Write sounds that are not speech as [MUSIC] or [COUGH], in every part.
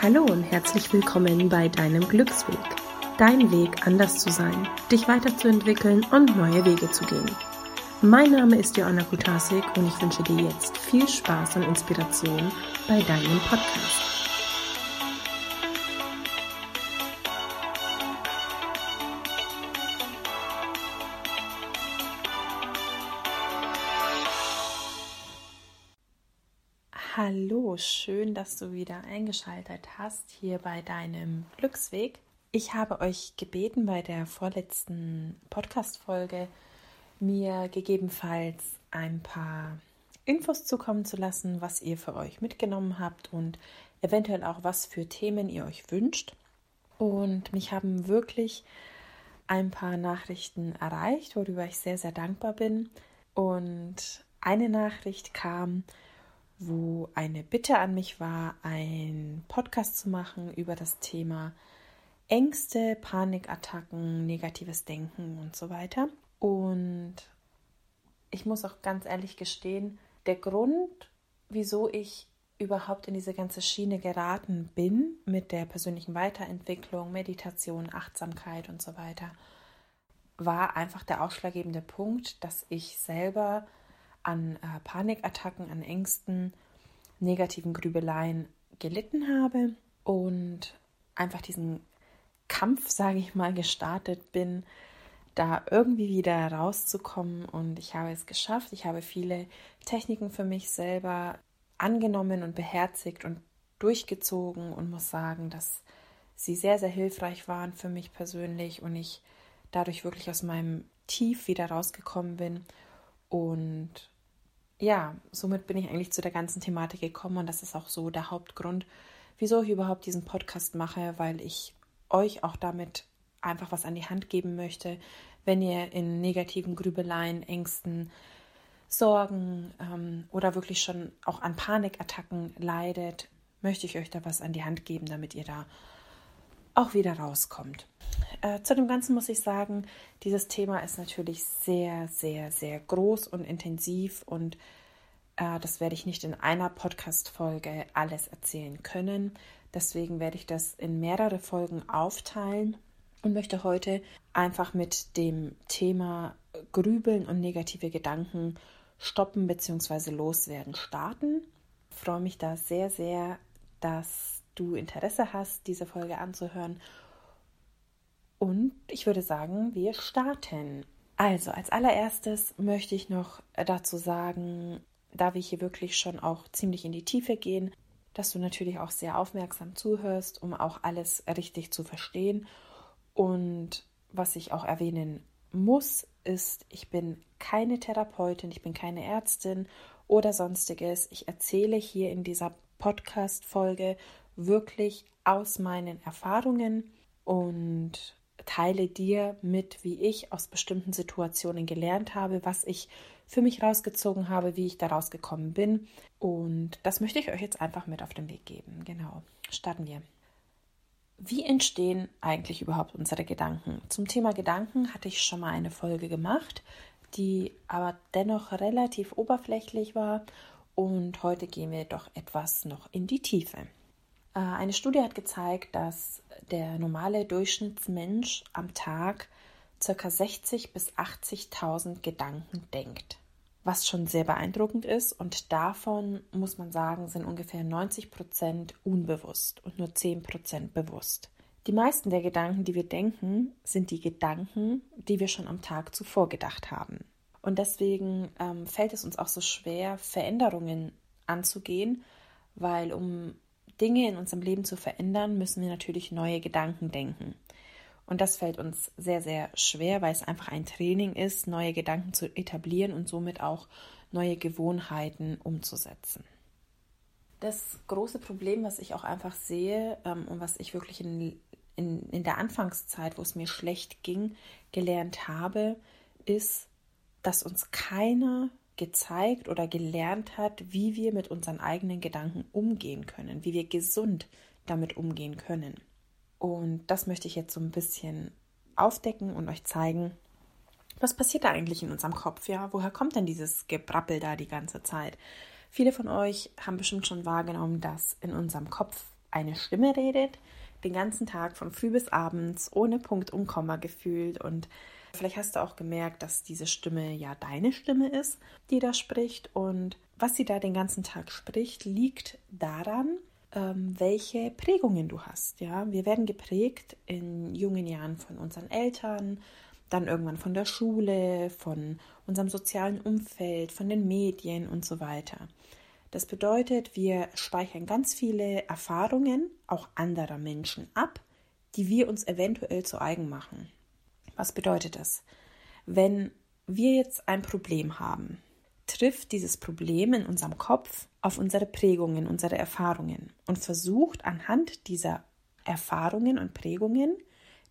Hallo und herzlich willkommen bei deinem Glücksweg. Dein Weg, anders zu sein, dich weiterzuentwickeln und neue Wege zu gehen. Mein Name ist Joanna Kutasik und ich wünsche dir jetzt viel Spaß und Inspiration bei deinem Podcast. Schön, dass du wieder eingeschaltet hast hier bei deinem Glücksweg. Ich habe euch gebeten, bei der vorletzten Podcast-Folge mir gegebenenfalls ein paar Infos zukommen zu lassen, was ihr für euch mitgenommen habt und eventuell auch was für Themen ihr euch wünscht. Und mich haben wirklich ein paar Nachrichten erreicht, worüber ich sehr, sehr dankbar bin. Und eine Nachricht kam, wo eine Bitte an mich war, einen Podcast zu machen über das Thema Ängste, Panikattacken, negatives Denken und so weiter. Und ich muss auch ganz ehrlich gestehen, der Grund, wieso ich überhaupt in diese ganze Schiene geraten bin mit der persönlichen Weiterentwicklung, Meditation, Achtsamkeit und so weiter, war einfach der ausschlaggebende Punkt, dass ich selber an äh, Panikattacken, an Ängsten, negativen Grübeleien gelitten habe und einfach diesen Kampf, sage ich mal, gestartet bin, da irgendwie wieder rauszukommen. Und ich habe es geschafft. Ich habe viele Techniken für mich selber angenommen und beherzigt und durchgezogen und muss sagen, dass sie sehr, sehr hilfreich waren für mich persönlich und ich dadurch wirklich aus meinem Tief wieder rausgekommen bin und ja, somit bin ich eigentlich zu der ganzen Thematik gekommen und das ist auch so der Hauptgrund, wieso ich überhaupt diesen Podcast mache, weil ich euch auch damit einfach was an die Hand geben möchte, wenn ihr in negativen Grübeleien, Ängsten, Sorgen ähm, oder wirklich schon auch an Panikattacken leidet, möchte ich euch da was an die Hand geben, damit ihr da auch wieder rauskommt. Äh, zu dem Ganzen muss ich sagen, dieses Thema ist natürlich sehr, sehr, sehr groß und intensiv und äh, das werde ich nicht in einer Podcast-Folge alles erzählen können. Deswegen werde ich das in mehrere Folgen aufteilen und möchte heute einfach mit dem Thema Grübeln und negative Gedanken stoppen bzw. loswerden starten. Ich freue mich da sehr, sehr, dass du Interesse hast, diese Folge anzuhören. Und ich würde sagen, wir starten. Also, als allererstes möchte ich noch dazu sagen, da wir hier wirklich schon auch ziemlich in die Tiefe gehen, dass du natürlich auch sehr aufmerksam zuhörst, um auch alles richtig zu verstehen. Und was ich auch erwähnen muss, ist, ich bin keine Therapeutin, ich bin keine Ärztin oder sonstiges. Ich erzähle hier in dieser Podcast-Folge wirklich aus meinen Erfahrungen und teile dir mit, wie ich aus bestimmten Situationen gelernt habe, was ich für mich rausgezogen habe, wie ich daraus gekommen bin. Und das möchte ich euch jetzt einfach mit auf den Weg geben. Genau. Starten wir. Wie entstehen eigentlich überhaupt unsere Gedanken? Zum Thema Gedanken hatte ich schon mal eine Folge gemacht, die aber dennoch relativ oberflächlich war. Und heute gehen wir doch etwas noch in die Tiefe. Äh, eine Studie hat gezeigt, dass der normale Durchschnittsmensch am Tag ca. 60.000 bis 80.000 Gedanken denkt, was schon sehr beeindruckend ist und davon muss man sagen, sind ungefähr 90 Prozent unbewusst und nur 10 Prozent bewusst. Die meisten der Gedanken, die wir denken, sind die Gedanken, die wir schon am Tag zuvor gedacht haben. Und deswegen ähm, fällt es uns auch so schwer, Veränderungen anzugehen, weil um Dinge in unserem Leben zu verändern, müssen wir natürlich neue Gedanken denken. Und das fällt uns sehr, sehr schwer, weil es einfach ein Training ist, neue Gedanken zu etablieren und somit auch neue Gewohnheiten umzusetzen. Das große Problem, was ich auch einfach sehe ähm, und was ich wirklich in, in, in der Anfangszeit, wo es mir schlecht ging, gelernt habe, ist, dass uns keiner gezeigt oder gelernt hat, wie wir mit unseren eigenen Gedanken umgehen können, wie wir gesund damit umgehen können. Und das möchte ich jetzt so ein bisschen aufdecken und euch zeigen, was passiert da eigentlich in unserem Kopf? Ja, woher kommt denn dieses Gebrappel da die ganze Zeit? Viele von euch haben bestimmt schon wahrgenommen, dass in unserem Kopf eine Stimme redet, den ganzen Tag von früh bis abends, ohne Punkt und Komma gefühlt. Und vielleicht hast du auch gemerkt, dass diese Stimme ja deine Stimme ist, die da spricht. Und was sie da den ganzen Tag spricht, liegt daran, ähm, welche Prägungen du hast. Ja, wir werden geprägt in jungen Jahren von unseren Eltern, dann irgendwann von der Schule, von unserem sozialen Umfeld, von den Medien und so weiter. Das bedeutet, wir speichern ganz viele Erfahrungen auch anderer Menschen ab, die wir uns eventuell zu eigen machen. Was bedeutet das? Wenn wir jetzt ein Problem haben, trifft dieses Problem in unserem Kopf auf unsere Prägungen, unsere Erfahrungen und versucht anhand dieser Erfahrungen und Prägungen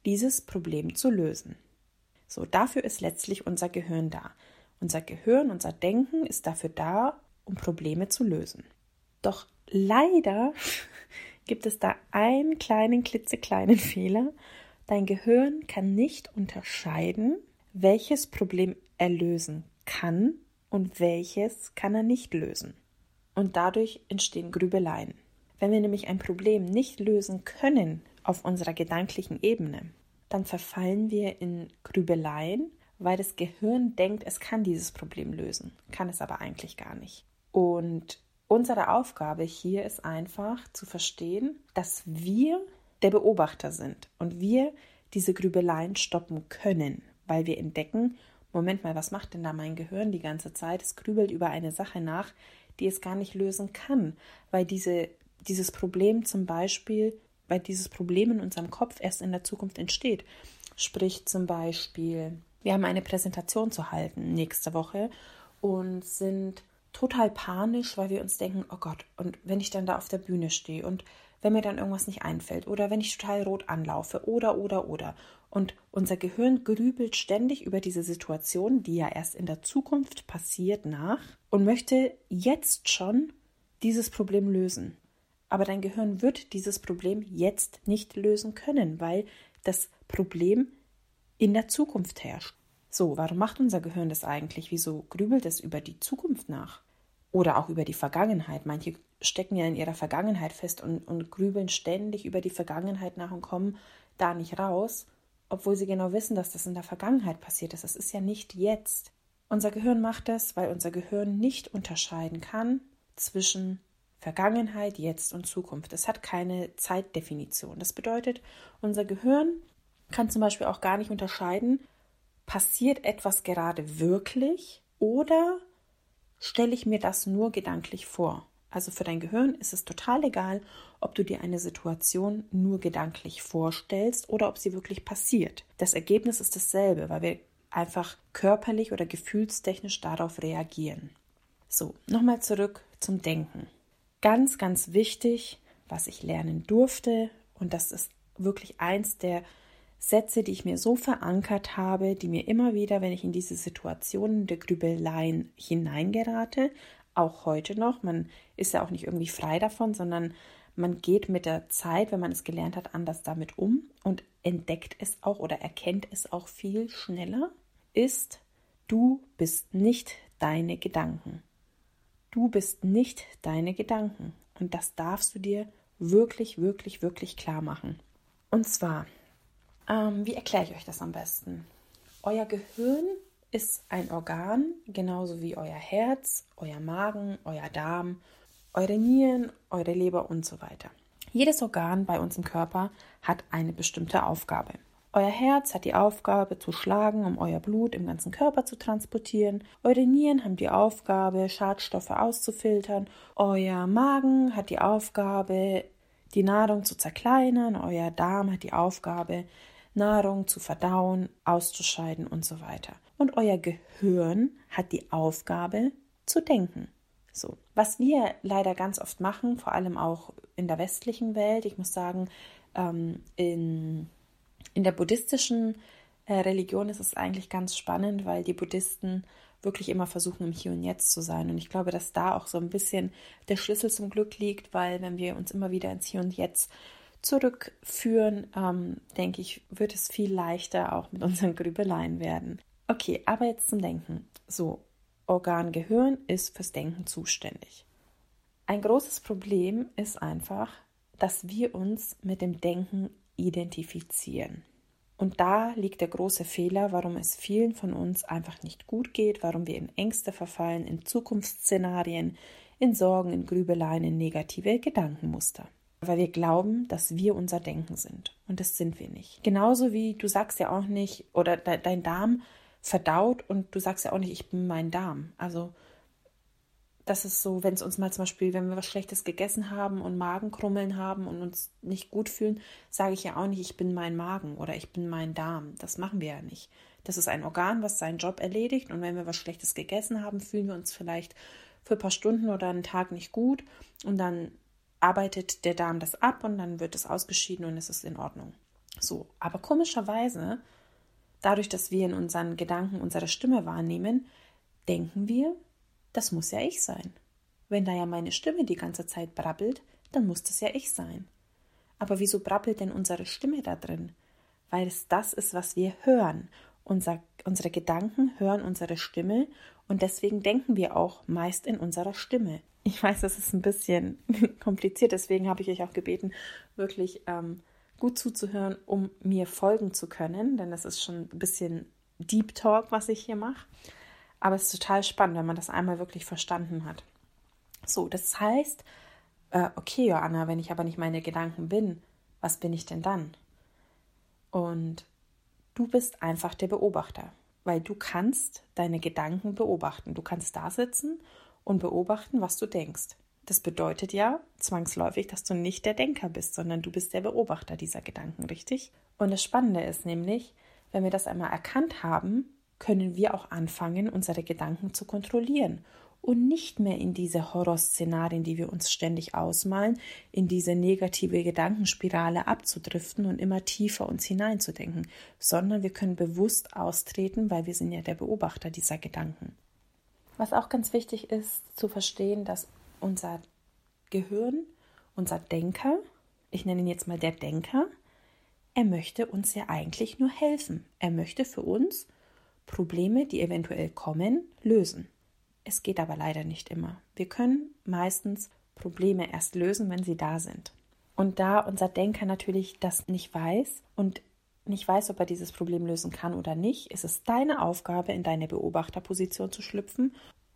dieses Problem zu lösen. So, dafür ist letztlich unser Gehirn da. Unser Gehirn, unser Denken ist dafür da, um Probleme zu lösen. Doch leider [LAUGHS] gibt es da einen kleinen, klitzekleinen Fehler. Dein Gehirn kann nicht unterscheiden, welches Problem er lösen kann und welches kann er nicht lösen. Und dadurch entstehen Grübeleien. Wenn wir nämlich ein Problem nicht lösen können auf unserer gedanklichen Ebene, dann verfallen wir in Grübeleien, weil das Gehirn denkt, es kann dieses Problem lösen, kann es aber eigentlich gar nicht. Und unsere Aufgabe hier ist einfach zu verstehen, dass wir der Beobachter sind und wir diese Grübeleien stoppen können, weil wir entdecken, Moment mal, was macht denn da mein Gehirn die ganze Zeit? Es grübelt über eine Sache nach, die es gar nicht lösen kann, weil diese, dieses Problem zum Beispiel weil dieses Problem in unserem Kopf erst in der Zukunft entsteht. Sprich zum Beispiel, wir haben eine Präsentation zu halten nächste Woche und sind total panisch, weil wir uns denken, oh Gott, und wenn ich dann da auf der Bühne stehe und wenn mir dann irgendwas nicht einfällt oder wenn ich total rot anlaufe oder oder oder. Und unser Gehirn grübelt ständig über diese Situation, die ja erst in der Zukunft passiert, nach und möchte jetzt schon dieses Problem lösen. Aber dein Gehirn wird dieses Problem jetzt nicht lösen können, weil das Problem in der Zukunft herrscht. So, warum macht unser Gehirn das eigentlich? Wieso grübelt es über die Zukunft nach? Oder auch über die Vergangenheit. Manche stecken ja in ihrer Vergangenheit fest und, und grübeln ständig über die Vergangenheit nach und kommen da nicht raus, obwohl sie genau wissen, dass das in der Vergangenheit passiert ist. Das ist ja nicht jetzt. Unser Gehirn macht das, weil unser Gehirn nicht unterscheiden kann zwischen Vergangenheit, Jetzt und Zukunft. Es hat keine Zeitdefinition. Das bedeutet, unser Gehirn kann zum Beispiel auch gar nicht unterscheiden, passiert etwas gerade wirklich oder stelle ich mir das nur gedanklich vor. Also für dein Gehirn ist es total egal, ob du dir eine Situation nur gedanklich vorstellst oder ob sie wirklich passiert. Das Ergebnis ist dasselbe, weil wir einfach körperlich oder gefühlstechnisch darauf reagieren. So, nochmal zurück zum Denken ganz, ganz wichtig, was ich lernen durfte. Und das ist wirklich eins der Sätze, die ich mir so verankert habe, die mir immer wieder, wenn ich in diese Situationen der Grübeleien hineingerate, auch heute noch, man ist ja auch nicht irgendwie frei davon, sondern man geht mit der Zeit, wenn man es gelernt hat, anders damit um und entdeckt es auch oder erkennt es auch viel schneller, ist, du bist nicht deine Gedanken. Du bist nicht deine Gedanken. Und das darfst du dir wirklich, wirklich, wirklich klar machen. Und zwar, ähm, wie erkläre ich euch das am besten? Euer Gehirn ist ein Organ, genauso wie euer Herz, euer Magen, euer Darm, eure Nieren, eure Leber und so weiter. Jedes Organ bei uns im Körper hat eine bestimmte Aufgabe. Euer Herz hat die Aufgabe zu schlagen, um euer Blut im ganzen Körper zu transportieren. Eure Nieren haben die Aufgabe, Schadstoffe auszufiltern. Euer Magen hat die Aufgabe, die Nahrung zu zerkleinern. Euer Darm hat die Aufgabe, Nahrung zu verdauen, auszuscheiden und so weiter. Und euer Gehirn hat die Aufgabe zu denken. So, was wir leider ganz oft machen, vor allem auch in der westlichen Welt, ich muss sagen, ähm, in in der buddhistischen äh, Religion ist es eigentlich ganz spannend, weil die Buddhisten wirklich immer versuchen, im Hier und Jetzt zu sein. Und ich glaube, dass da auch so ein bisschen der Schlüssel zum Glück liegt, weil wenn wir uns immer wieder ins Hier und Jetzt zurückführen, ähm, denke ich, wird es viel leichter auch mit unseren Grübeleien werden. Okay, aber jetzt zum Denken. So, Organ Gehirn ist fürs Denken zuständig. Ein großes Problem ist einfach, dass wir uns mit dem Denken identifizieren. Und da liegt der große Fehler, warum es vielen von uns einfach nicht gut geht, warum wir in Ängste verfallen, in Zukunftsszenarien, in Sorgen, in Grübeleien, in negative Gedankenmuster. Weil wir glauben, dass wir unser Denken sind. Und das sind wir nicht. Genauso wie du sagst ja auch nicht, oder de dein Darm verdaut und du sagst ja auch nicht, ich bin mein Darm. Also das ist so, wenn es uns mal zum Beispiel, wenn wir was Schlechtes gegessen haben und Magenkrummeln haben und uns nicht gut fühlen, sage ich ja auch nicht, ich bin mein Magen oder ich bin mein Darm. Das machen wir ja nicht. Das ist ein Organ, was seinen Job erledigt und wenn wir was Schlechtes gegessen haben, fühlen wir uns vielleicht für ein paar Stunden oder einen Tag nicht gut und dann arbeitet der Darm das ab und dann wird es ausgeschieden und es ist in Ordnung. So, aber komischerweise, dadurch, dass wir in unseren Gedanken unsere Stimme wahrnehmen, denken wir, das muss ja ich sein. Wenn da ja meine Stimme die ganze Zeit brabbelt, dann muss das ja ich sein. Aber wieso brabbelt denn unsere Stimme da drin? Weil es das ist, was wir hören. Unser, unsere Gedanken hören unsere Stimme und deswegen denken wir auch meist in unserer Stimme. Ich weiß, das ist ein bisschen [LAUGHS] kompliziert, deswegen habe ich euch auch gebeten, wirklich ähm, gut zuzuhören, um mir folgen zu können, denn das ist schon ein bisschen Deep Talk, was ich hier mache. Aber es ist total spannend, wenn man das einmal wirklich verstanden hat. So, das heißt, äh, okay, Joanna, wenn ich aber nicht meine Gedanken bin, was bin ich denn dann? Und du bist einfach der Beobachter, weil du kannst deine Gedanken beobachten. Du kannst da sitzen und beobachten, was du denkst. Das bedeutet ja zwangsläufig, dass du nicht der Denker bist, sondern du bist der Beobachter dieser Gedanken, richtig? Und das Spannende ist nämlich, wenn wir das einmal erkannt haben, können wir auch anfangen, unsere Gedanken zu kontrollieren und nicht mehr in diese Horrorszenarien, die wir uns ständig ausmalen, in diese negative Gedankenspirale abzudriften und immer tiefer uns hineinzudenken, sondern wir können bewusst austreten, weil wir sind ja der Beobachter dieser Gedanken. Was auch ganz wichtig ist zu verstehen, dass unser Gehirn, unser Denker, ich nenne ihn jetzt mal der Denker, er möchte uns ja eigentlich nur helfen. Er möchte für uns Probleme, die eventuell kommen, lösen. Es geht aber leider nicht immer. Wir können meistens Probleme erst lösen, wenn sie da sind. Und da unser Denker natürlich das nicht weiß und nicht weiß, ob er dieses Problem lösen kann oder nicht, ist es deine Aufgabe, in deine Beobachterposition zu schlüpfen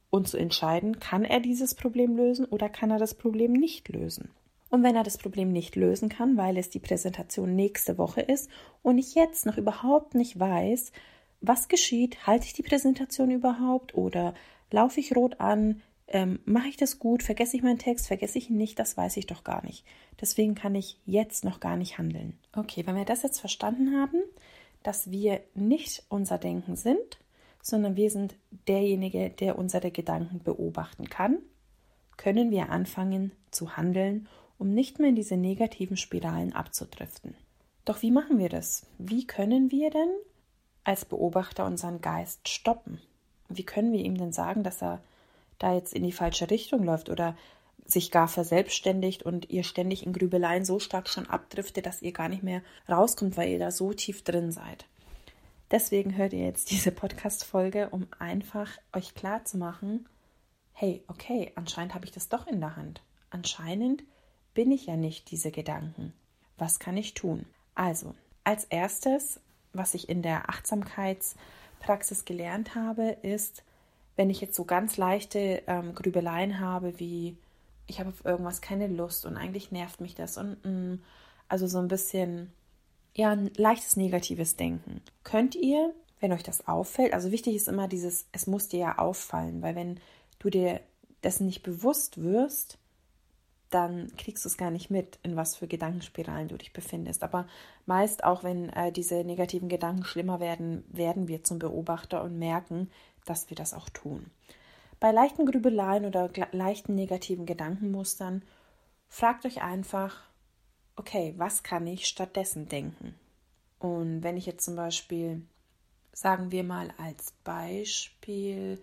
und zu entscheiden, kann er dieses Problem lösen oder kann er das Problem nicht lösen. Und wenn er das Problem nicht lösen kann, weil es die Präsentation nächste Woche ist und ich jetzt noch überhaupt nicht weiß, was geschieht? Halte ich die Präsentation überhaupt oder laufe ich rot an? Ähm, Mache ich das gut? Vergesse ich meinen Text? Vergesse ich ihn nicht? Das weiß ich doch gar nicht. Deswegen kann ich jetzt noch gar nicht handeln. Okay, wenn wir das jetzt verstanden haben, dass wir nicht unser Denken sind, sondern wir sind derjenige, der unsere Gedanken beobachten kann, können wir anfangen zu handeln, um nicht mehr in diese negativen Spiralen abzudriften. Doch wie machen wir das? Wie können wir denn als Beobachter unseren Geist stoppen? Wie können wir ihm denn sagen, dass er da jetzt in die falsche Richtung läuft oder sich gar verselbstständigt und ihr ständig in Grübeleien so stark schon abdriftet, dass ihr gar nicht mehr rauskommt, weil ihr da so tief drin seid. Deswegen hört ihr jetzt diese Podcast-Folge, um einfach euch klar zu machen, hey, okay, anscheinend habe ich das doch in der Hand. Anscheinend bin ich ja nicht diese Gedanken. Was kann ich tun? Also, als erstes was ich in der Achtsamkeitspraxis gelernt habe, ist, wenn ich jetzt so ganz leichte ähm, Grübeleien habe, wie ich habe auf irgendwas keine Lust und eigentlich nervt mich das und mh, mm, also so ein bisschen ja ein leichtes negatives Denken. Könnt ihr, wenn euch das auffällt, also wichtig ist immer dieses, es muss dir ja auffallen, weil wenn du dir dessen nicht bewusst wirst, dann kriegst du es gar nicht mit, in was für Gedankenspiralen du dich befindest. Aber meist auch, wenn äh, diese negativen Gedanken schlimmer werden, werden wir zum Beobachter und merken, dass wir das auch tun. Bei leichten Grübeleien oder leichten negativen Gedankenmustern fragt euch einfach, okay, was kann ich stattdessen denken? Und wenn ich jetzt zum Beispiel, sagen wir mal als Beispiel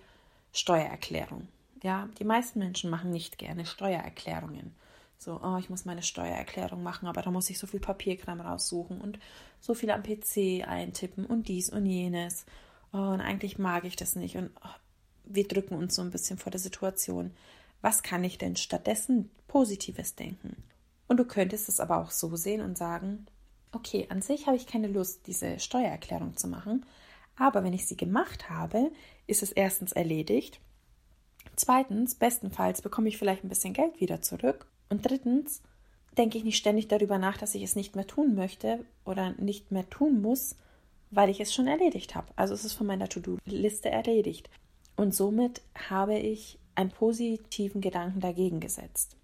Steuererklärung, ja, die meisten Menschen machen nicht gerne Steuererklärungen. So, oh, ich muss meine Steuererklärung machen, aber da muss ich so viel Papierkram raussuchen und so viel am PC eintippen und dies und jenes. Und eigentlich mag ich das nicht. Und oh, wir drücken uns so ein bisschen vor der Situation. Was kann ich denn stattdessen Positives denken? Und du könntest es aber auch so sehen und sagen, okay, an sich habe ich keine Lust, diese Steuererklärung zu machen, aber wenn ich sie gemacht habe, ist es erstens erledigt. Zweitens, bestenfalls bekomme ich vielleicht ein bisschen Geld wieder zurück. Und drittens, denke ich nicht ständig darüber nach, dass ich es nicht mehr tun möchte oder nicht mehr tun muss, weil ich es schon erledigt habe. Also es ist von meiner To-Do-Liste erledigt. Und somit habe ich einen positiven Gedanken dagegen gesetzt.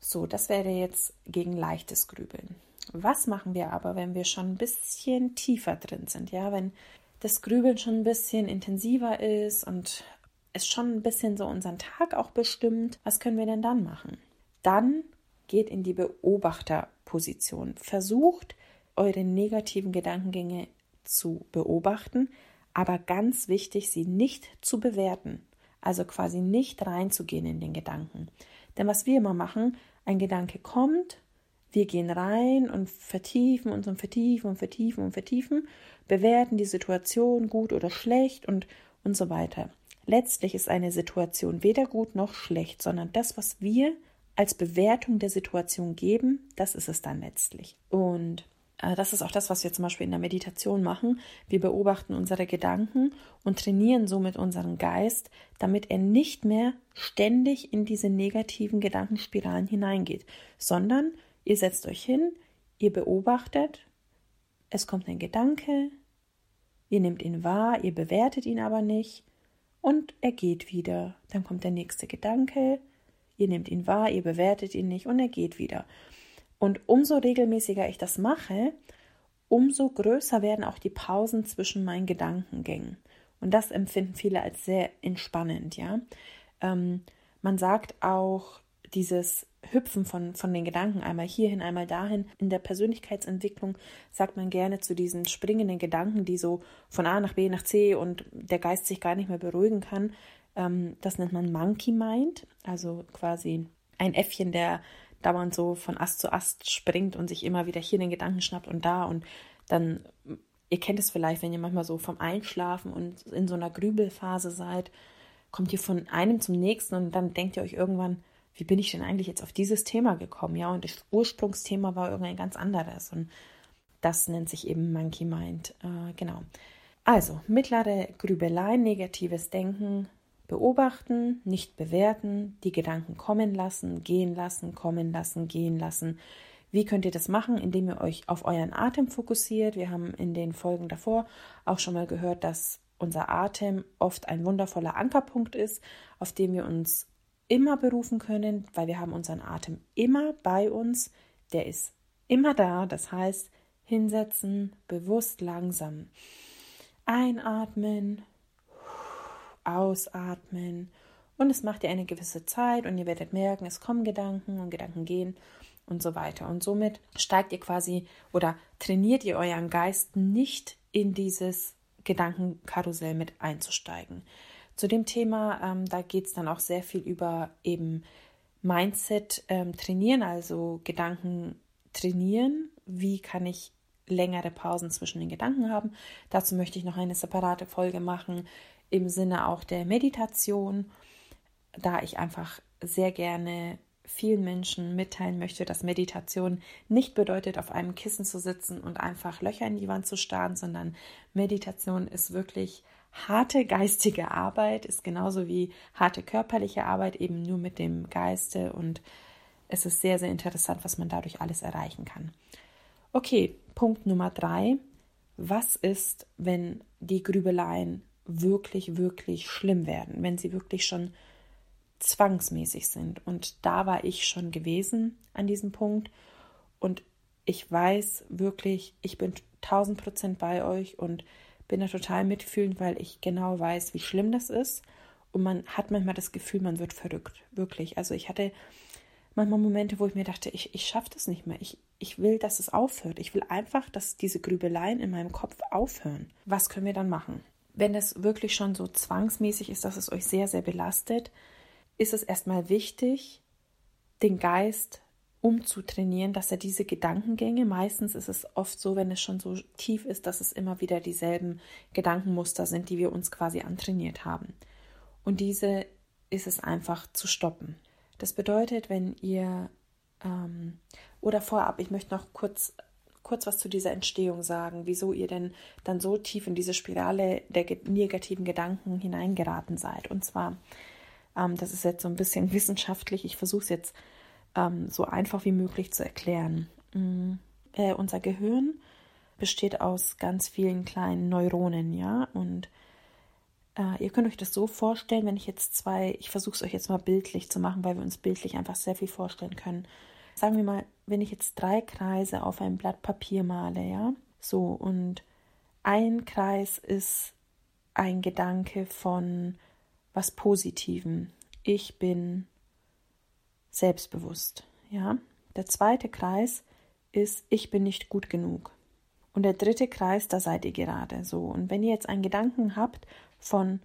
So, das wäre jetzt gegen leichtes Grübeln. Was machen wir aber, wenn wir schon ein bisschen tiefer drin sind? Ja, wenn das Grübeln schon ein bisschen intensiver ist und es schon ein bisschen so unseren Tag auch bestimmt, was können wir denn dann machen? Dann geht in die Beobachterposition. Versucht, eure negativen Gedankengänge zu beobachten, aber ganz wichtig, sie nicht zu bewerten. Also quasi nicht reinzugehen in den Gedanken. Denn was wir immer machen, ein Gedanke kommt, wir gehen rein und vertiefen uns und vertiefen und vertiefen und vertiefen, bewerten die Situation gut oder schlecht und, und so weiter. Letztlich ist eine Situation weder gut noch schlecht, sondern das, was wir als Bewertung der Situation geben, das ist es dann letztlich. Und das ist auch das, was wir zum Beispiel in der Meditation machen. Wir beobachten unsere Gedanken und trainieren somit unseren Geist, damit er nicht mehr ständig in diese negativen Gedankenspiralen hineingeht, sondern ihr setzt euch hin, ihr beobachtet, es kommt ein Gedanke, ihr nehmt ihn wahr, ihr bewertet ihn aber nicht und er geht wieder. Dann kommt der nächste Gedanke, ihr nehmt ihn wahr, ihr bewertet ihn nicht und er geht wieder. Und umso regelmäßiger ich das mache, umso größer werden auch die Pausen zwischen meinen Gedankengängen. Und das empfinden viele als sehr entspannend, ja. Ähm, man sagt auch, dieses Hüpfen von, von den Gedanken einmal hierhin, einmal dahin. In der Persönlichkeitsentwicklung sagt man gerne zu diesen springenden Gedanken, die so von A nach B nach C und der Geist sich gar nicht mehr beruhigen kann. Ähm, das nennt man Monkey Mind, also quasi ein Äffchen, der dauernd so von Ast zu Ast springt und sich immer wieder hier den Gedanken schnappt und da und dann, ihr kennt es vielleicht, wenn ihr manchmal so vom Einschlafen und in so einer Grübelphase seid, kommt ihr von einem zum nächsten und dann denkt ihr euch irgendwann, wie bin ich denn eigentlich jetzt auf dieses Thema gekommen? Ja, und das Ursprungsthema war irgendein ganz anderes und das nennt sich eben Monkey Mind. Äh, genau. Also, mittlere Grübelei, negatives Denken, beobachten, nicht bewerten, die Gedanken kommen lassen, gehen lassen, kommen lassen, gehen lassen. Wie könnt ihr das machen? Indem ihr euch auf euren Atem fokussiert. Wir haben in den Folgen davor auch schon mal gehört, dass unser Atem oft ein wundervoller Ankerpunkt ist, auf dem wir uns immer berufen können, weil wir haben unseren Atem immer bei uns. Der ist immer da. Das heißt, hinsetzen, bewusst langsam einatmen, ausatmen. Und es macht ihr eine gewisse Zeit und ihr werdet merken, es kommen Gedanken und Gedanken gehen und so weiter. Und somit steigt ihr quasi oder trainiert ihr euren Geist nicht in dieses Gedankenkarussell mit einzusteigen. Zu dem Thema, ähm, da geht es dann auch sehr viel über eben Mindset ähm, trainieren, also Gedanken trainieren. Wie kann ich längere Pausen zwischen den Gedanken haben? Dazu möchte ich noch eine separate Folge machen im Sinne auch der Meditation, da ich einfach sehr gerne vielen Menschen mitteilen möchte, dass Meditation nicht bedeutet, auf einem Kissen zu sitzen und einfach Löcher in die Wand zu starren, sondern Meditation ist wirklich harte geistige Arbeit, ist genauso wie harte körperliche Arbeit, eben nur mit dem Geiste und es ist sehr, sehr interessant, was man dadurch alles erreichen kann. Okay, Punkt Nummer drei. Was ist, wenn die Grübeleien wirklich, wirklich schlimm werden, wenn sie wirklich schon zwangsmäßig sind? Und da war ich schon gewesen an diesem Punkt und ich weiß wirklich, ich bin tausend Prozent bei euch und bin da total mitfühlend, weil ich genau weiß, wie schlimm das ist. Und man hat manchmal das Gefühl, man wird verrückt. Wirklich. Also ich hatte manchmal Momente, wo ich mir dachte, ich, ich schaffe das nicht mehr. Ich, ich will, dass es aufhört. Ich will einfach, dass diese Grübeleien in meinem Kopf aufhören. Was können wir dann machen? Wenn es wirklich schon so zwangsmäßig ist, dass es euch sehr, sehr belastet, ist es erstmal wichtig, den Geist umzutrainieren, dass er diese Gedankengänge, meistens ist es oft so, wenn es schon so tief ist, dass es immer wieder dieselben Gedankenmuster sind, die wir uns quasi antrainiert haben. Und diese ist es einfach zu stoppen. Das bedeutet, wenn ihr ähm, Oder vorab, ich möchte noch kurz, kurz was zu dieser Entstehung sagen, wieso ihr denn dann so tief in diese Spirale der negativen Gedanken hineingeraten seid. Und zwar, ähm, das ist jetzt so ein bisschen [LAUGHS] wissenschaftlich, ich versuche es jetzt ähm, so einfach wie möglich zu erklären. Mhm. Äh, unser Gehirn besteht aus ganz vielen kleinen Neuronen, ja, und äh, ihr könnt euch das so vorstellen, wenn ich jetzt zwei, ich versuche es euch jetzt mal bildlich zu machen, weil wir uns bildlich einfach sehr viel vorstellen können. Sagen wir mal, wenn ich jetzt drei Kreise auf ein Blatt Papier male, ja, so, und ein Kreis ist ein Gedanke von was Positivem. Ich bin selbstbewusst, ja. Der zweite Kreis ist, ich bin nicht gut genug. Und der dritte Kreis, da seid ihr gerade so. Und wenn ihr jetzt einen Gedanken habt von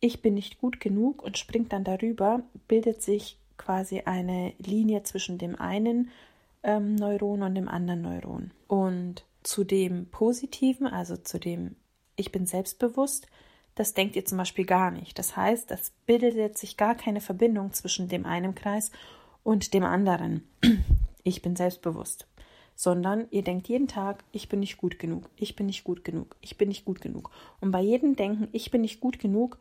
ich bin nicht gut genug und springt dann darüber, bildet sich quasi eine Linie zwischen dem einen ähm, Neuron und dem anderen Neuron. Und zu dem Positiven, also zu dem ich bin selbstbewusst, das denkt ihr zum Beispiel gar nicht. Das heißt, das bildet sich gar keine Verbindung zwischen dem einen Kreis und dem anderen. [CLEARS THROAT] Ich bin selbstbewusst sondern ihr denkt jeden Tag, ich bin nicht gut genug, ich bin nicht gut genug, ich bin nicht gut genug. Und bei jedem Denken, ich bin nicht gut genug,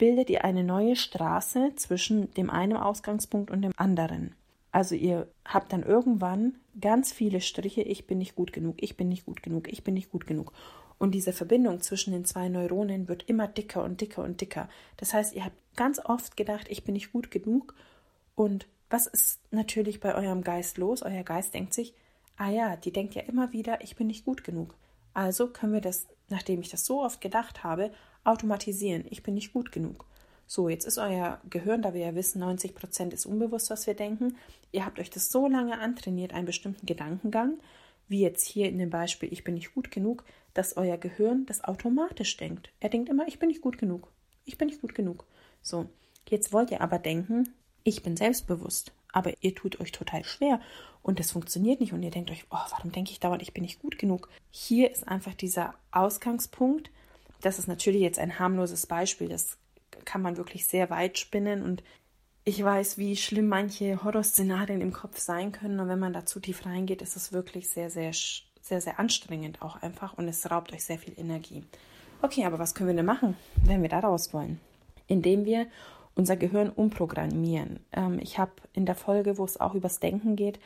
bildet ihr eine neue Straße zwischen dem einen Ausgangspunkt und dem anderen. Also ihr habt dann irgendwann ganz viele Striche, ich bin nicht gut genug, ich bin nicht gut genug, ich bin nicht gut genug. Und diese Verbindung zwischen den zwei Neuronen wird immer dicker und dicker und dicker. Das heißt, ihr habt ganz oft gedacht, ich bin nicht gut genug. Und was ist natürlich bei eurem Geist los? Euer Geist denkt sich, ah ja, die denkt ja immer wieder, ich bin nicht gut genug. Also können wir das, nachdem ich das so oft gedacht habe, automatisieren. Ich bin nicht gut genug. So, jetzt ist euer Gehirn, da wir ja wissen, 90 Prozent ist unbewusst, was wir denken. Ihr habt euch das so lange antrainiert, einen bestimmten Gedankengang, wie jetzt hier in dem Beispiel, ich bin nicht gut genug, dass euer Gehirn das automatisch denkt. Er denkt immer, ich bin nicht gut genug. Ich bin nicht gut genug. So, jetzt wollt ihr aber denken, ich bin selbstbewusst aber ihr tut euch total schwer und es funktioniert nicht und ihr denkt euch, oh, warum denke ich dauernd, ich bin nicht gut genug. Hier ist einfach dieser Ausgangspunkt. Das ist natürlich jetzt ein harmloses Beispiel, das kann man wirklich sehr weit spinnen und ich weiß, wie schlimm manche Horrorszenarien im Kopf sein können und wenn man da zu tief reingeht, ist es wirklich sehr, sehr, sehr, sehr anstrengend auch einfach und es raubt euch sehr viel Energie. Okay, aber was können wir denn machen, wenn wir da raus wollen? Indem wir unser Gehirn umprogrammieren. Ähm, ich habe in der Folge, wo es auch übers Denken geht,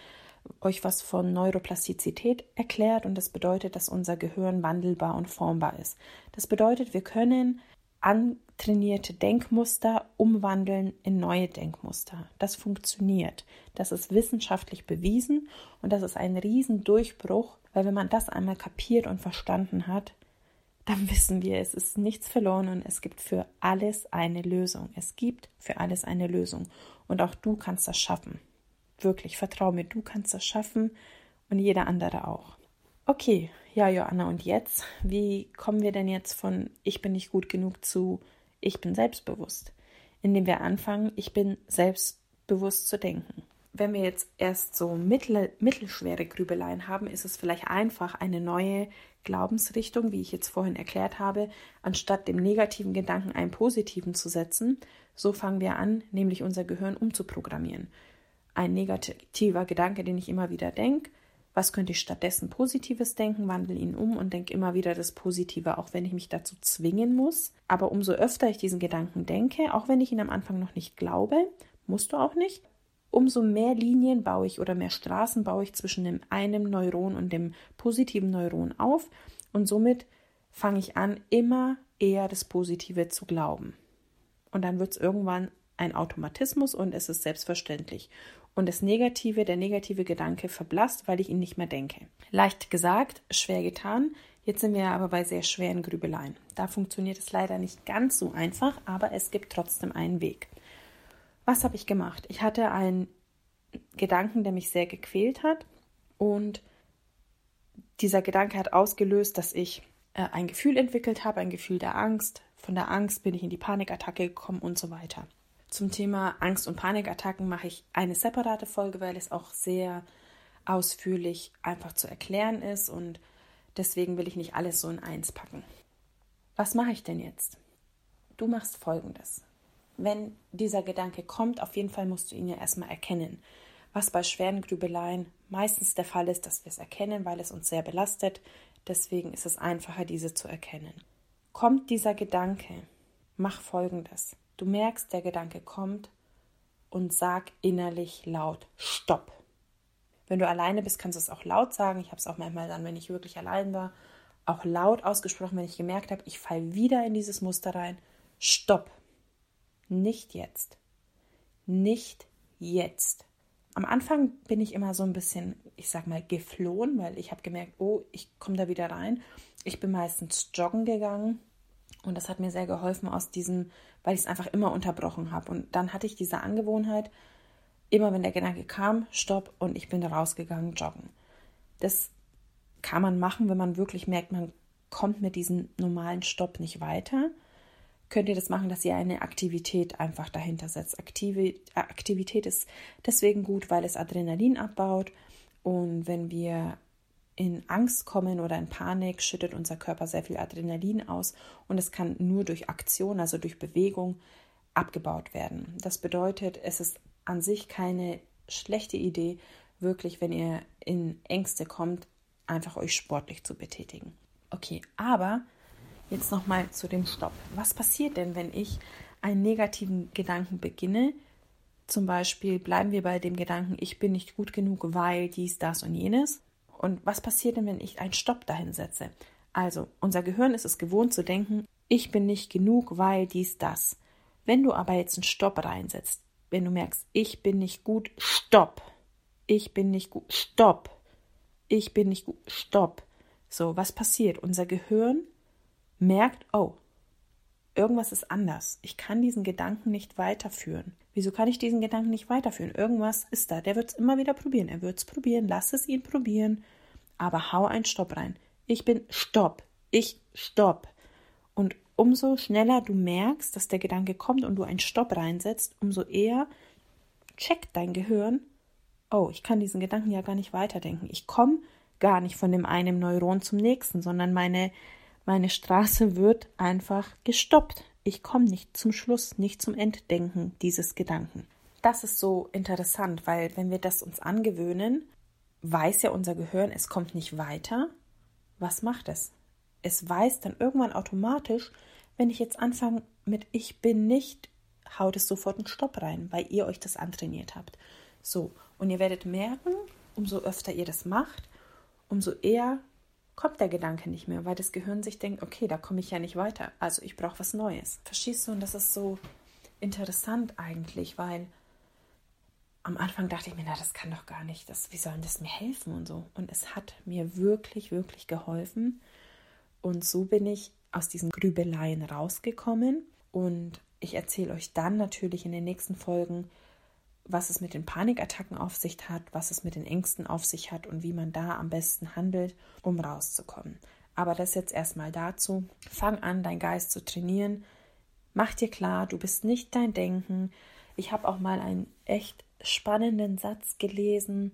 euch was von Neuroplastizität erklärt und das bedeutet, dass unser Gehirn wandelbar und formbar ist. Das bedeutet, wir können antrainierte Denkmuster umwandeln in neue Denkmuster. Das funktioniert. Das ist wissenschaftlich bewiesen und das ist ein Riesendurchbruch, weil wenn man das einmal kapiert und verstanden hat, dann [LAUGHS] wissen wir, es ist nichts verloren und es gibt für alles eine Lösung. Es gibt für alles eine Lösung. Und auch du kannst das schaffen. Wirklich, vertrau mir, du kannst das schaffen und jeder andere auch. Okay, ja, Joanna, und jetzt? Wie kommen wir denn jetzt von ich bin nicht gut genug zu ich bin selbstbewusst? Indem wir anfangen, ich bin selbstbewusst zu denken wenn wir jetzt erst so mittel, mittelschwere Grübeleien haben, ist es vielleicht einfach, eine neue Glaubensrichtung, wie ich jetzt vorhin erklärt habe, anstatt dem negativen Gedanken einen positiven zu setzen. So fangen wir an, nämlich unser Gehirn umzuprogrammieren. Ein negativer Gedanke, den ich immer wieder denke, was könnte ich stattdessen Positives denken, wandle ihn um und denke immer wieder das Positive, auch wenn ich mich dazu zwingen muss. Aber umso öfter ich diesen Gedanken denke, auch wenn ich ihn am Anfang noch nicht glaube, musst du auch nicht, umso mehr Linien baue ich oder mehr Straßen baue ich zwischen dem einen Neuron und dem positiven Neuron auf und somit fange ich an, immer eher das Positive zu glauben. Und dann wird es irgendwann ein Automatismus und es ist selbstverständlich. Und das Negative, der negative Gedanke verblasst, weil ich ihn nicht mehr denke. Leicht gesagt, schwer getan. Jetzt sind wir aber bei sehr schweren Grübeleien. Da funktioniert es leider nicht ganz so einfach, aber es gibt trotzdem einen Weg. Was habe ich gemacht? Ich hatte einen Gedanken, der mich sehr gequält hat und dieser Gedanke hat ausgelöst, dass ich äh, ein Gefühl entwickelt habe, ein Gefühl der Angst. Von der Angst bin ich in die Panikattacke gekommen und so weiter. Zum Thema Angst und Panikattacken mache ich eine separate Folge, weil es auch sehr ausführlich einfach zu erklären ist und deswegen will ich nicht alles so in eins packen. Was mache ich denn jetzt? Du machst folgendes wenn dieser Gedanke kommt, auf jeden Fall musst du ihn ja erstmal erkennen. was bei schweren Grübeleien meistens der Fall ist, dass wir es erkennen, weil es uns sehr belastet. Deswegen ist es einfacher, diese zu erkennen. Kommt dieser Gedanke, mach folgendes. Du merkst, der Gedanke kommt und sag innerlich laut Stopp. Wenn du alleine bist, kannst du es auch laut sagen. Ich habe es auch manchmal dann, wenn ich wirklich allein war, auch laut ausgesprochen, wenn ich gemerkt habe, ich falle wieder in dieses Muster rein. Stopp. Nicht jetzt. Nicht jetzt. Am Anfang bin ich immer so ein bisschen, ich sag mal, geflohen, weil ich habe gemerkt, oh, ich komme da wieder rein. Ich bin meistens joggen gegangen und das hat mir sehr geholfen aus diesem, weil ich es einfach immer unterbrochen habe. Und dann hatte ich diese Angewohnheit, immer wenn der Gedanke kam, stopp und ich bin rausgegangen joggen. Das kann man machen, wenn man wirklich merkt, man kommt mit diesem normalen Stopp nicht weiter. Könnt ihr das machen, dass ihr eine Aktivität einfach dahinter setzt. Aktive, Aktivität ist deswegen gut, weil es Adrenalin abbaut. Und wenn wir in Angst kommen oder in Panik, schüttet unser Körper sehr viel Adrenalin aus und es kann nur durch Aktion, also durch Bewegung, abgebaut werden. Das bedeutet, es ist an sich keine schlechte Idee, wirklich, wenn ihr in Ängste kommt, einfach euch sportlich zu betätigen. Okay, aber jetzt nochmal zu dem Stopp. Was passiert denn, wenn ich einen negativen Gedanken beginne? Zum Beispiel bleiben wir bei dem Gedanken, ich bin nicht gut genug, weil dies, das und jenes. Und was passiert denn, wenn ich einen Stopp dahin setze? Also, unser Gehirn ist es gewohnt zu denken, ich bin nicht genug, weil dies, das. Wenn du aber jetzt einen Stopp reinsetzt, wenn du merkst, ich bin nicht gut, stopp. Ich bin nicht gut, stopp ich bin nicht gut, stopp. So, was passiert? Unser Gehirn merkt, oh, irgendwas ist anders. Ich kann diesen Gedanken nicht weiterführen. Wieso kann ich diesen Gedanken nicht weiterführen? Irgendwas ist da. Der wird es immer wieder probieren. Er wird es probieren. Lass es ihn probieren. Aber hau einen Stopp rein. Ich bin Stopp. Ich Stopp. Und umso schneller du merkst, dass der Gedanke kommt und du einen Stopp reinsetzt, umso eher checkt dein Gehirn, oh, ich kann diesen Gedanken ja gar nicht weiterdenken. Ich komme gar nicht von dem einen Neuron zum nächsten, sondern meine, meine Straße wird einfach gestoppt. Ich komme nicht zum Schluss, nicht zum Enddenken dieses Gedanken. Das ist so interessant, weil wenn wir das uns angewöhnen, weiß ja unser Gehirn, es kommt nicht weiter. Was macht es? Es weiß dann irgendwann automatisch, wenn ich jetzt anfange mit Ich bin nicht, haut es sofort einen Stopp rein, weil ihr euch das antrainiert habt. So, und ihr werdet merken, umso öfter ihr das macht, umso eher kommt der Gedanke nicht mehr, weil das Gehirn sich denkt, okay, da komme ich ja nicht weiter, also ich brauche was Neues. Verstehst du? Und das ist so interessant eigentlich, weil am Anfang dachte ich mir, na, das kann doch gar nicht, das, wie soll das mir helfen und so. Und es hat mir wirklich, wirklich geholfen. Und so bin ich aus diesen Grübeleien rausgekommen. Und ich erzähle euch dann natürlich in den nächsten Folgen, was es mit den Panikattacken auf sich hat, was es mit den Ängsten auf sich hat und wie man da am besten handelt, um rauszukommen. Aber das jetzt erstmal dazu. Fang an, dein Geist zu trainieren. Mach dir klar, du bist nicht dein Denken. Ich habe auch mal einen echt spannenden Satz gelesen.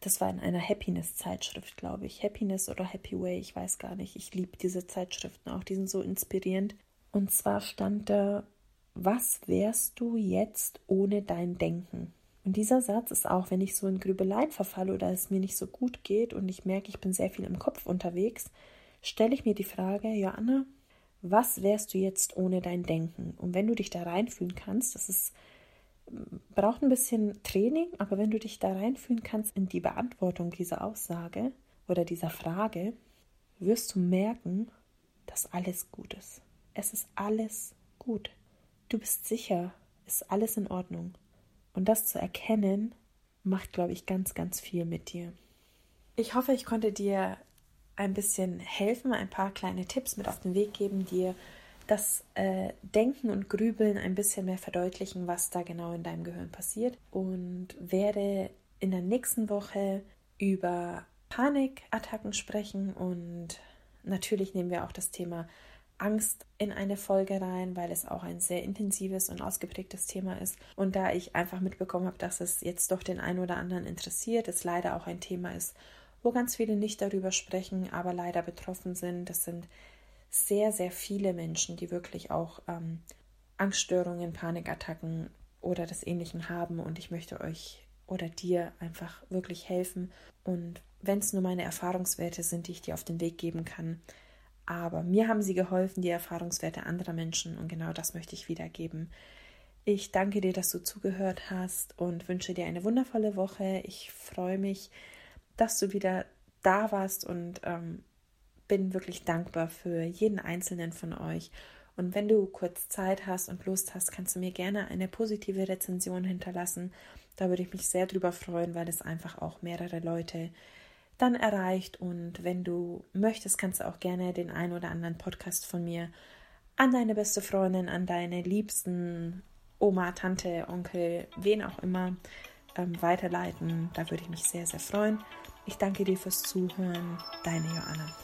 Das war in einer Happiness-Zeitschrift, glaube ich. Happiness oder Happy Way, ich weiß gar nicht. Ich liebe diese Zeitschriften auch, die sind so inspirierend. Und zwar stand da, was wärst du jetzt ohne dein Denken? Und dieser Satz ist auch, wenn ich so in Grübeleien verfalle oder es mir nicht so gut geht und ich merke, ich bin sehr viel im Kopf unterwegs, stelle ich mir die Frage, Joanna, was wärst du jetzt ohne dein Denken? Und wenn du dich da reinfühlen kannst, das ist braucht ein bisschen Training, aber wenn du dich da reinfühlen kannst in die Beantwortung dieser Aussage oder dieser Frage, wirst du merken, dass alles gut ist. Es ist alles gut. Du bist sicher, ist alles in Ordnung. Und das zu erkennen, macht, glaube ich, ganz, ganz viel mit dir. Ich hoffe, ich konnte dir ein bisschen helfen, ein paar kleine Tipps mit auf den Weg geben, dir das äh, Denken und Grübeln ein bisschen mehr verdeutlichen, was da genau in deinem Gehirn passiert. Und werde in der nächsten Woche über Panikattacken sprechen und natürlich nehmen wir auch das Thema Angst in eine Folge rein, weil es auch ein sehr intensives und ausgeprägtes Thema ist. Und da ich einfach mitbekommen habe, dass es jetzt doch den einen oder anderen interessiert, es leider auch ein Thema ist, wo ganz viele nicht darüber sprechen, aber leider betroffen sind. Das sind sehr, sehr viele Menschen, die wirklich auch ähm, Angststörungen, Panikattacken oder das Ähnlichen haben. Und ich möchte euch oder dir einfach wirklich helfen. Und wenn es nur meine Erfahrungswerte sind, die ich dir auf den Weg geben kann. Aber mir haben sie geholfen, die Erfahrungswerte anderer Menschen. Und genau das möchte ich wiedergeben. Ich danke dir, dass du zugehört hast und wünsche dir eine wundervolle Woche. Ich freue mich, dass du wieder da warst und ähm, bin wirklich dankbar für jeden einzelnen von euch. Und wenn du kurz Zeit hast und Lust hast, kannst du mir gerne eine positive Rezension hinterlassen. Da würde ich mich sehr drüber freuen, weil es einfach auch mehrere Leute dann erreicht. Und wenn du möchtest, kannst du auch gerne den ein oder anderen Podcast von mir an deine beste Freundin, an deine Liebsten, Oma, Tante, Onkel, wen auch immer ähm, weiterleiten. Da würde ich mich sehr, sehr freuen. Ich danke dir fürs Zuhören. Deine Joanna.